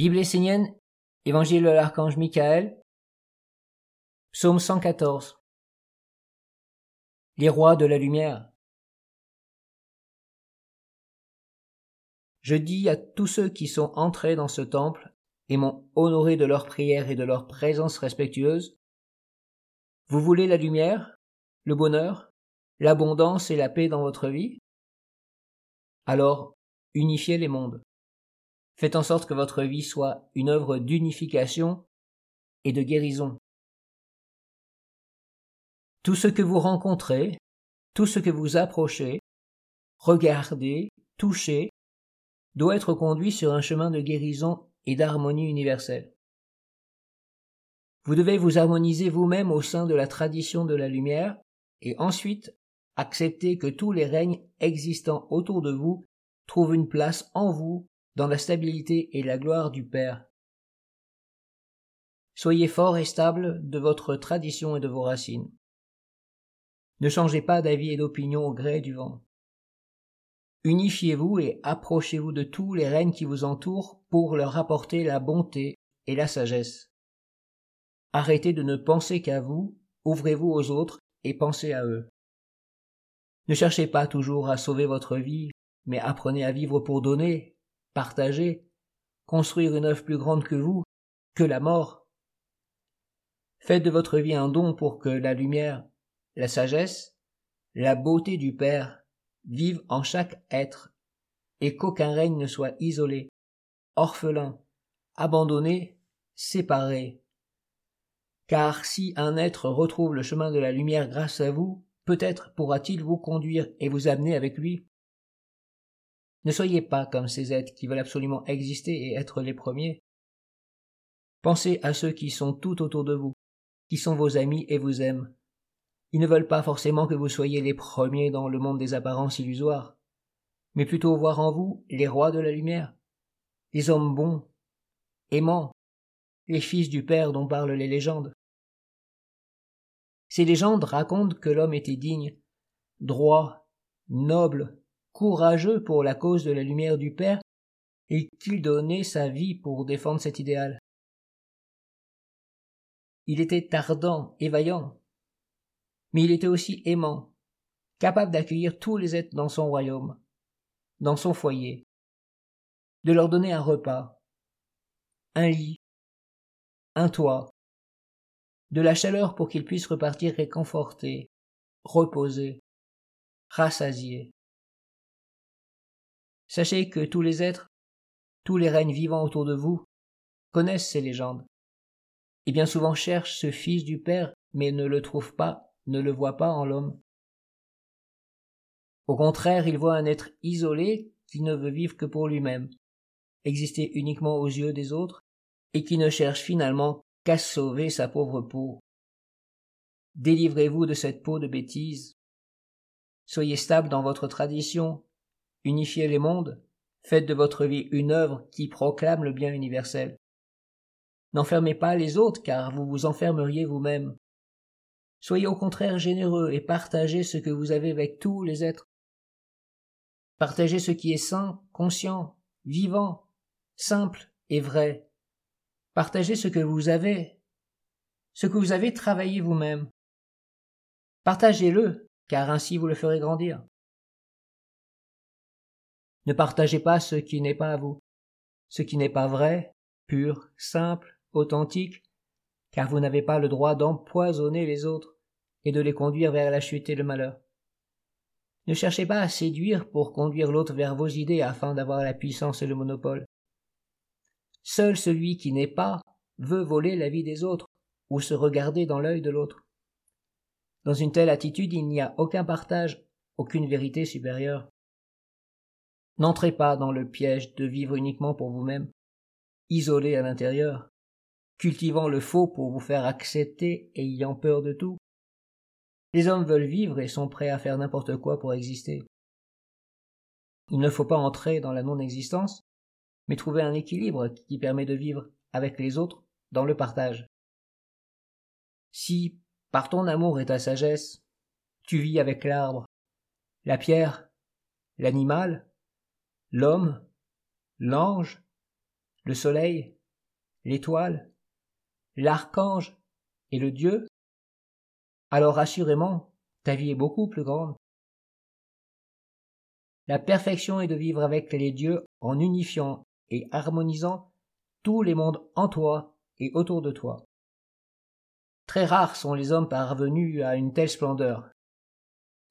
Bible essénienne, Évangile de l'archange Michael, Psaume 114. Les rois de la lumière. Je dis à tous ceux qui sont entrés dans ce temple et m'ont honoré de leur prière et de leur présence respectueuse, vous voulez la lumière, le bonheur, l'abondance et la paix dans votre vie? Alors, unifiez les mondes. Faites en sorte que votre vie soit une œuvre d'unification et de guérison. Tout ce que vous rencontrez, tout ce que vous approchez, regardez, touchez, doit être conduit sur un chemin de guérison et d'harmonie universelle. Vous devez vous harmoniser vous-même au sein de la tradition de la lumière et ensuite accepter que tous les règnes existants autour de vous trouvent une place en vous dans la stabilité et la gloire du Père. Soyez fort et stable de votre tradition et de vos racines. Ne changez pas d'avis et d'opinion au gré du vent. Unifiez-vous et approchez-vous de tous les règnes qui vous entourent pour leur apporter la bonté et la sagesse. Arrêtez de ne penser qu'à vous, ouvrez-vous aux autres et pensez à eux. Ne cherchez pas toujours à sauver votre vie, mais apprenez à vivre pour donner, partager, construire une œuvre plus grande que vous, que la mort. Faites de votre vie un don pour que la lumière, la sagesse, la beauté du Père vivent en chaque être, et qu'aucun règne ne soit isolé, orphelin, abandonné, séparé. Car si un être retrouve le chemin de la lumière grâce à vous, peut-être pourra-t-il vous conduire et vous amener avec lui. Ne soyez pas comme ces êtres qui veulent absolument exister et être les premiers. Pensez à ceux qui sont tout autour de vous, qui sont vos amis et vous aiment. Ils ne veulent pas forcément que vous soyez les premiers dans le monde des apparences illusoires, mais plutôt voir en vous les rois de la lumière, les hommes bons, aimants, les fils du Père dont parlent les légendes. Ces légendes racontent que l'homme était digne, droit, noble, courageux pour la cause de la lumière du Père, et qu'il donnait sa vie pour défendre cet idéal? Il était ardent et vaillant, mais il était aussi aimant, capable d'accueillir tous les êtres dans son royaume, dans son foyer, de leur donner un repas, un lit, un toit, de la chaleur pour qu'ils puissent repartir réconfortés, reposés, rassasiés. Sachez que tous les êtres, tous les règnes vivants autour de vous, connaissent ces légendes, et bien souvent cherchent ce Fils du Père, mais ne le trouvent pas, ne le voient pas en l'homme. Au contraire, ils voient un être isolé qui ne veut vivre que pour lui-même, exister uniquement aux yeux des autres, et qui ne cherche finalement qu'à sauver sa pauvre peau. Délivrez-vous de cette peau de bêtise. Soyez stable dans votre tradition, unifiez les mondes, faites de votre vie une œuvre qui proclame le bien universel. N'enfermez pas les autres, car vous vous enfermeriez vous-même. Soyez au contraire généreux et partagez ce que vous avez avec tous les êtres. Partagez ce qui est sain, conscient, vivant, simple et vrai. Partagez ce que vous avez, ce que vous avez travaillé vous-même. Partagez-le, car ainsi vous le ferez grandir. Ne partagez pas ce qui n'est pas à vous, ce qui n'est pas vrai, pur, simple, authentique, car vous n'avez pas le droit d'empoisonner les autres et de les conduire vers la chute et le malheur. Ne cherchez pas à séduire pour conduire l'autre vers vos idées afin d'avoir la puissance et le monopole. Seul celui qui n'est pas veut voler la vie des autres ou se regarder dans l'œil de l'autre. Dans une telle attitude, il n'y a aucun partage, aucune vérité supérieure. N'entrez pas dans le piège de vivre uniquement pour vous-même, isolé à l'intérieur, cultivant le faux pour vous faire accepter et ayant peur de tout. Les hommes veulent vivre et sont prêts à faire n'importe quoi pour exister. Il ne faut pas entrer dans la non-existence, mais trouver un équilibre qui permet de vivre avec les autres dans le partage. Si, par ton amour et ta sagesse, tu vis avec l'arbre, la pierre, l'animal, l'homme, l'ange, le soleil, l'étoile, l'archange et le Dieu, alors assurément ta vie est beaucoup plus grande. La perfection est de vivre avec les dieux en unifiant et harmonisant tous les mondes en toi et autour de toi. Très rares sont les hommes parvenus à une telle splendeur.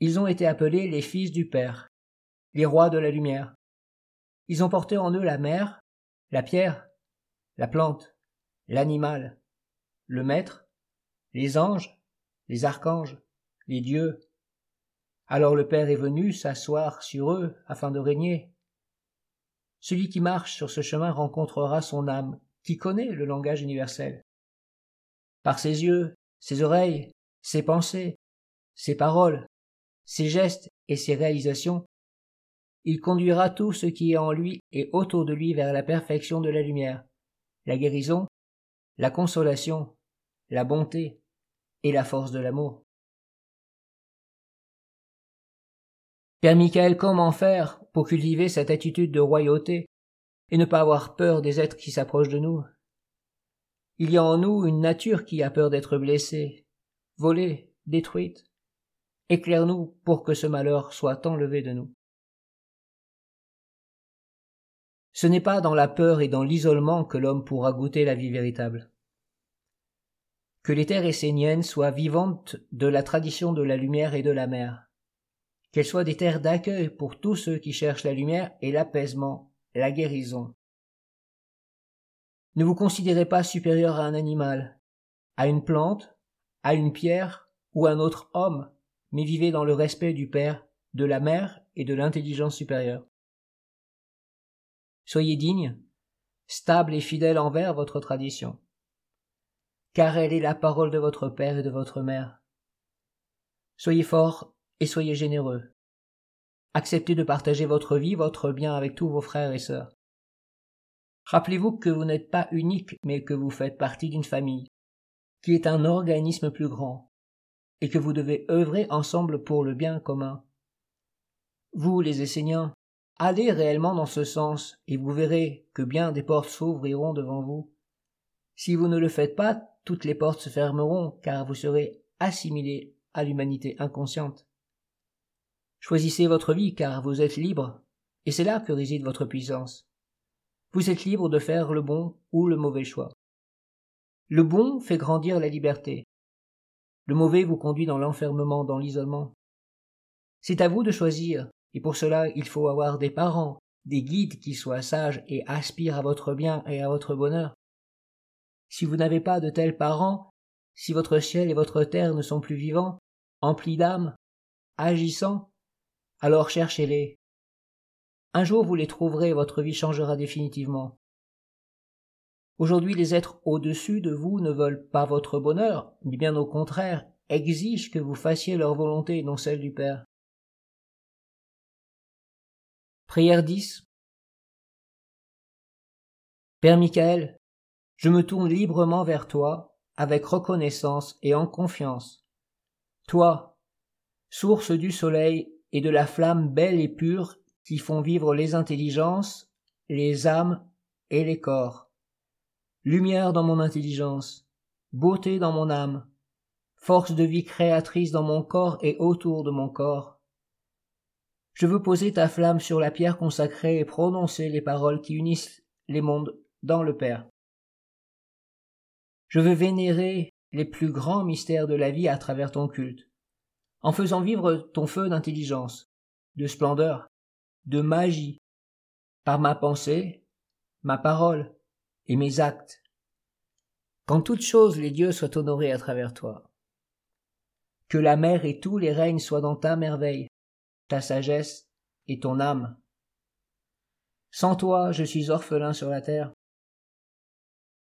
Ils ont été appelés les fils du Père, les rois de la lumière. Ils ont porté en eux la mer, la pierre, la plante, l'animal, le maître, les anges, les archanges, les dieux. Alors le Père est venu s'asseoir sur eux afin de régner. Celui qui marche sur ce chemin rencontrera son âme, qui connaît le langage universel. Par ses yeux, ses oreilles, ses pensées, ses paroles, ses gestes et ses réalisations, il conduira tout ce qui est en lui et autour de lui vers la perfection de la lumière, la guérison, la consolation, la bonté et la force de l'amour. Père Michael, comment faire pour cultiver cette attitude de royauté et ne pas avoir peur des êtres qui s'approchent de nous? Il y a en nous une nature qui a peur d'être blessée, volée, détruite. Éclaire-nous pour que ce malheur soit enlevé de nous. Ce n'est pas dans la peur et dans l'isolement que l'homme pourra goûter la vie véritable. Que les terres esséniennes soient vivantes de la tradition de la lumière et de la mer, qu'elles soient des terres d'accueil pour tous ceux qui cherchent la lumière et l'apaisement, la guérison. Ne vous considérez pas supérieur à un animal, à une plante, à une pierre ou à un autre homme, mais vivez dans le respect du Père, de la Mère et de l'intelligence supérieure. Soyez digne, stable et fidèle envers votre tradition, car elle est la parole de votre Père et de votre Mère. Soyez fort et soyez généreux. Acceptez de partager votre vie, votre bien avec tous vos frères et sœurs. Rappelez-vous que vous n'êtes pas unique, mais que vous faites partie d'une famille, qui est un organisme plus grand, et que vous devez œuvrer ensemble pour le bien commun. Vous, les Esséniens, allez réellement dans ce sens, et vous verrez que bien des portes s'ouvriront devant vous. Si vous ne le faites pas, toutes les portes se fermeront, car vous serez assimilés à l'humanité inconsciente. Choisissez votre vie car vous êtes libre, et c'est là que réside votre puissance. Vous êtes libre de faire le bon ou le mauvais choix. Le bon fait grandir la liberté. Le mauvais vous conduit dans l'enfermement, dans l'isolement. C'est à vous de choisir, et pour cela il faut avoir des parents, des guides qui soient sages et aspirent à votre bien et à votre bonheur. Si vous n'avez pas de tels parents, si votre ciel et votre terre ne sont plus vivants, emplis d'âme, agissants, alors cherchez-les. Un jour vous les trouverez, votre vie changera définitivement. Aujourd'hui les êtres au-dessus de vous ne veulent pas votre bonheur, mais bien au contraire, exigent que vous fassiez leur volonté et non celle du Père. Prière 10 Père Michael, je me tourne librement vers toi, avec reconnaissance et en confiance. Toi, source du soleil et de la flamme belle et pure qui font vivre les intelligences, les âmes et les corps. Lumière dans mon intelligence, beauté dans mon âme, force de vie créatrice dans mon corps et autour de mon corps. Je veux poser ta flamme sur la pierre consacrée et prononcer les paroles qui unissent les mondes dans le Père. Je veux vénérer les plus grands mystères de la vie à travers ton culte en faisant vivre ton feu d'intelligence, de splendeur, de magie, par ma pensée, ma parole et mes actes. Qu'en toutes choses les dieux soient honorés à travers toi. Que la mer et tous les règnes soient dans ta merveille, ta sagesse et ton âme. Sans toi, je suis orphelin sur la terre.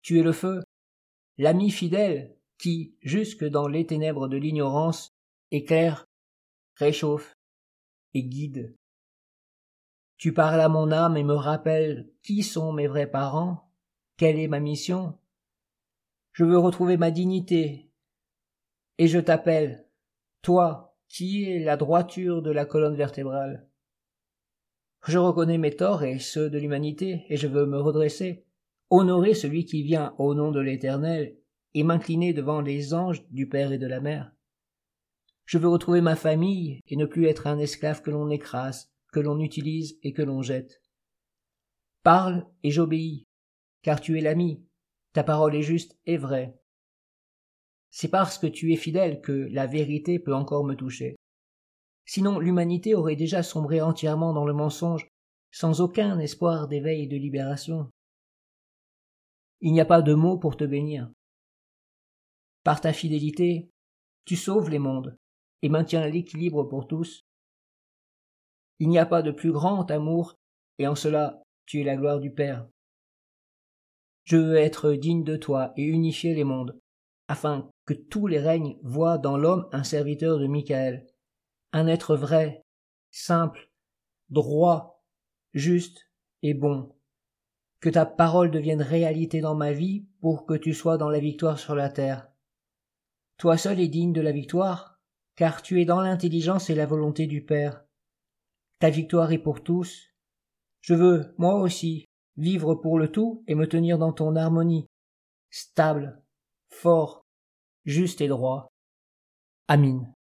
Tu es le feu, l'ami fidèle qui, jusque dans les ténèbres de l'ignorance, éclaire, réchauffe et guide. Tu parles à mon âme et me rappelles qui sont mes vrais parents, quelle est ma mission. Je veux retrouver ma dignité, et je t'appelle, toi qui es la droiture de la colonne vertébrale? Je reconnais mes torts et ceux de l'humanité, et je veux me redresser, honorer celui qui vient au nom de l'Éternel, et m'incliner devant les anges du Père et de la Mère. Je veux retrouver ma famille et ne plus être un esclave que l'on écrase, que l'on utilise et que l'on jette. Parle et j'obéis, car tu es l'ami, ta parole est juste et vraie. C'est parce que tu es fidèle que la vérité peut encore me toucher. Sinon l'humanité aurait déjà sombré entièrement dans le mensonge, sans aucun espoir d'éveil et de libération. Il n'y a pas de mots pour te bénir. Par ta fidélité, tu sauves les mondes et maintiens l'équilibre pour tous. Il n'y a pas de plus grand amour, et en cela tu es la gloire du Père. Je veux être digne de toi et unifier les mondes, afin que tous les règnes voient dans l'homme un serviteur de Michael, un être vrai, simple, droit, juste et bon. Que ta parole devienne réalité dans ma vie pour que tu sois dans la victoire sur la terre. Toi seul es digne de la victoire, car tu es dans l'intelligence et la volonté du Père. Ta victoire est pour tous. Je veux, moi aussi, vivre pour le tout et me tenir dans ton harmonie, stable, fort, juste et droit. Amin.